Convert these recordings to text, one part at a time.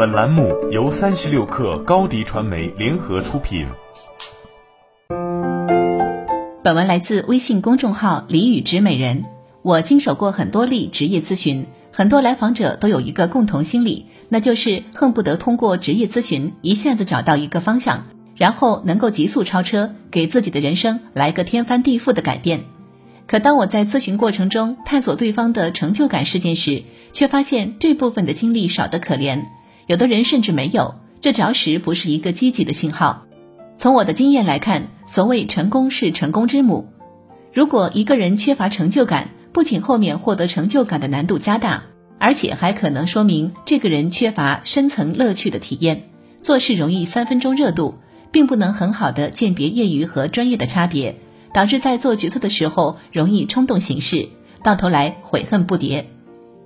本栏目由三十六氪高低传媒联合出品。本文来自微信公众号“李宇植美人”。我经手过很多例职业咨询，很多来访者都有一个共同心理，那就是恨不得通过职业咨询一下子找到一个方向，然后能够急速超车，给自己的人生来个天翻地覆的改变。可当我在咨询过程中探索对方的成就感事件时，却发现这部分的经历少得可怜。有的人甚至没有，这着实不是一个积极的信号。从我的经验来看，所谓成功是成功之母。如果一个人缺乏成就感，不仅后面获得成就感的难度加大，而且还可能说明这个人缺乏深层乐趣的体验，做事容易三分钟热度，并不能很好的鉴别业余和专业的差别。导致在做决策的时候容易冲动行事，到头来悔恨不迭。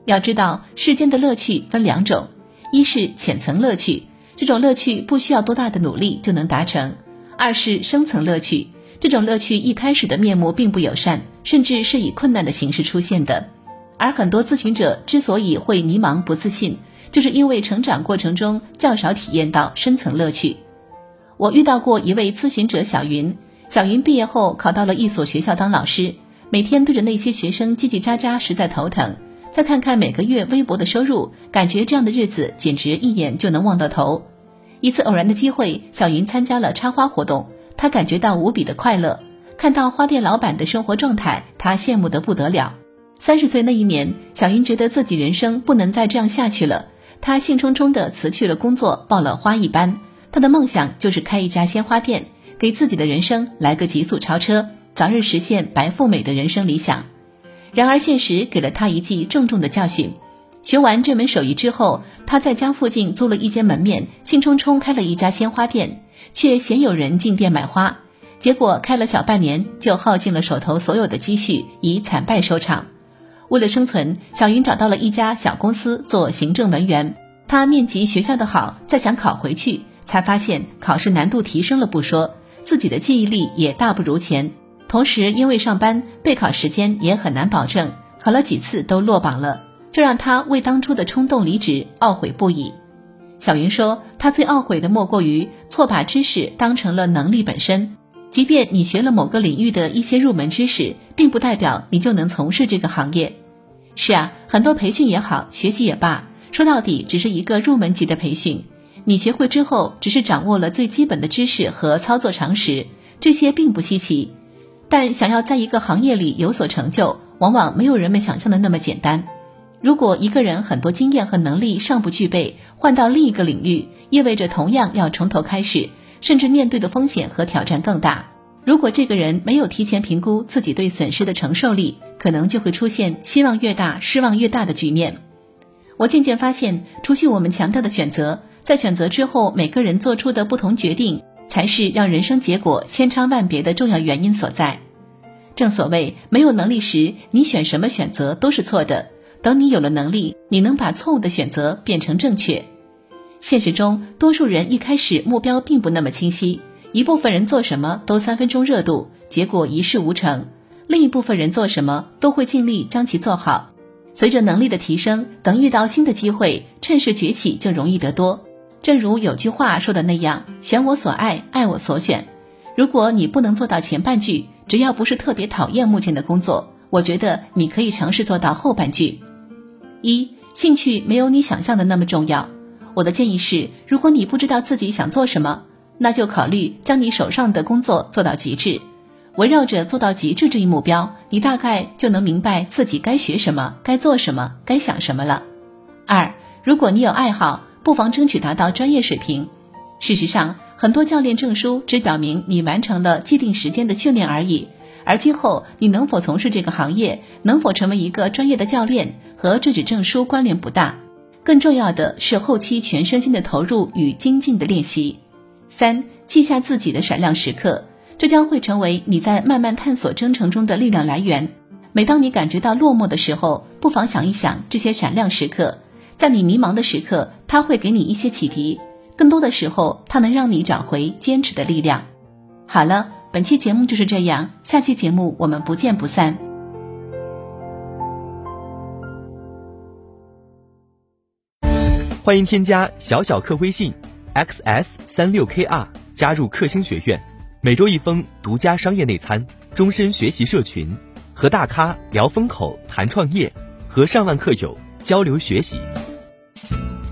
要知道，世间的乐趣分两种：一是浅层乐趣，这种乐趣不需要多大的努力就能达成；二是深层乐趣，这种乐趣一开始的面目并不友善，甚至是以困难的形式出现的。而很多咨询者之所以会迷茫不自信，就是因为成长过程中较少体验到深层乐趣。我遇到过一位咨询者小云。小云毕业后考到了一所学校当老师，每天对着那些学生叽叽喳喳，实在头疼。再看看每个月微薄的收入，感觉这样的日子简直一眼就能望到头。一次偶然的机会，小云参加了插花活动，她感觉到无比的快乐。看到花店老板的生活状态，她羡慕得不得了。三十岁那一年，小云觉得自己人生不能再这样下去了，她兴冲冲地辞去了工作，报了花艺班。她的梦想就是开一家鲜花店。给自己的人生来个急速超车，早日实现白富美的人生理想。然而现实给了他一记重重的教训。学完这门手艺之后，他在家附近租了一间门面，兴冲冲开了一家鲜花店，却鲜有人进店买花。结果开了小半年，就耗尽了手头所有的积蓄，以惨败收场。为了生存，小云找到了一家小公司做行政文员。他念及学校的好，再想考回去，才发现考试难度提升了不说。自己的记忆力也大不如前，同时因为上班备考时间也很难保证，考了几次都落榜了，这让他为当初的冲动离职懊悔不已。小云说，他最懊悔的莫过于错把知识当成了能力本身。即便你学了某个领域的一些入门知识，并不代表你就能从事这个行业。是啊，很多培训也好，学习也罢，说到底只是一个入门级的培训。你学会之后，只是掌握了最基本的知识和操作常识，这些并不稀奇。但想要在一个行业里有所成就，往往没有人们想象的那么简单。如果一个人很多经验和能力尚不具备，换到另一个领域，意味着同样要从头开始，甚至面对的风险和挑战更大。如果这个人没有提前评估自己对损失的承受力，可能就会出现希望越大失望越大的局面。我渐渐发现，除去我们强调的选择。在选择之后，每个人做出的不同决定，才是让人生结果千差万别的重要原因所在。正所谓，没有能力时，你选什么选择都是错的；等你有了能力，你能把错误的选择变成正确。现实中，多数人一开始目标并不那么清晰，一部分人做什么都三分钟热度，结果一事无成；另一部分人做什么都会尽力将其做好。随着能力的提升，等遇到新的机会，趁势崛起就容易得多。正如有句话说的那样，选我所爱，爱我所选。如果你不能做到前半句，只要不是特别讨厌目前的工作，我觉得你可以尝试做到后半句。一，兴趣没有你想象的那么重要。我的建议是，如果你不知道自己想做什么，那就考虑将你手上的工作做到极致。围绕着做到极致这一目标，你大概就能明白自己该学什么，该做什么，该想什么了。二，如果你有爱好。不妨争取达到专业水平。事实上，很多教练证书只表明你完成了既定时间的训练而已，而今后你能否从事这个行业，能否成为一个专业的教练，和这纸证书关联不大。更重要的是后期全身心的投入与精进的练习。三，记下自己的闪亮时刻，这将会成为你在慢慢探索征程中的力量来源。每当你感觉到落寞的时候，不妨想一想这些闪亮时刻。在你迷茫的时刻，他会给你一些启迪；更多的时候，它能让你找回坚持的力量。好了，本期节目就是这样，下期节目我们不见不散。欢迎添加小小客微信，xs 三六 kr，加入克星学院，每周一封独家商业内参，终身学习社群，和大咖聊风口谈创业，和上万客友交流学习。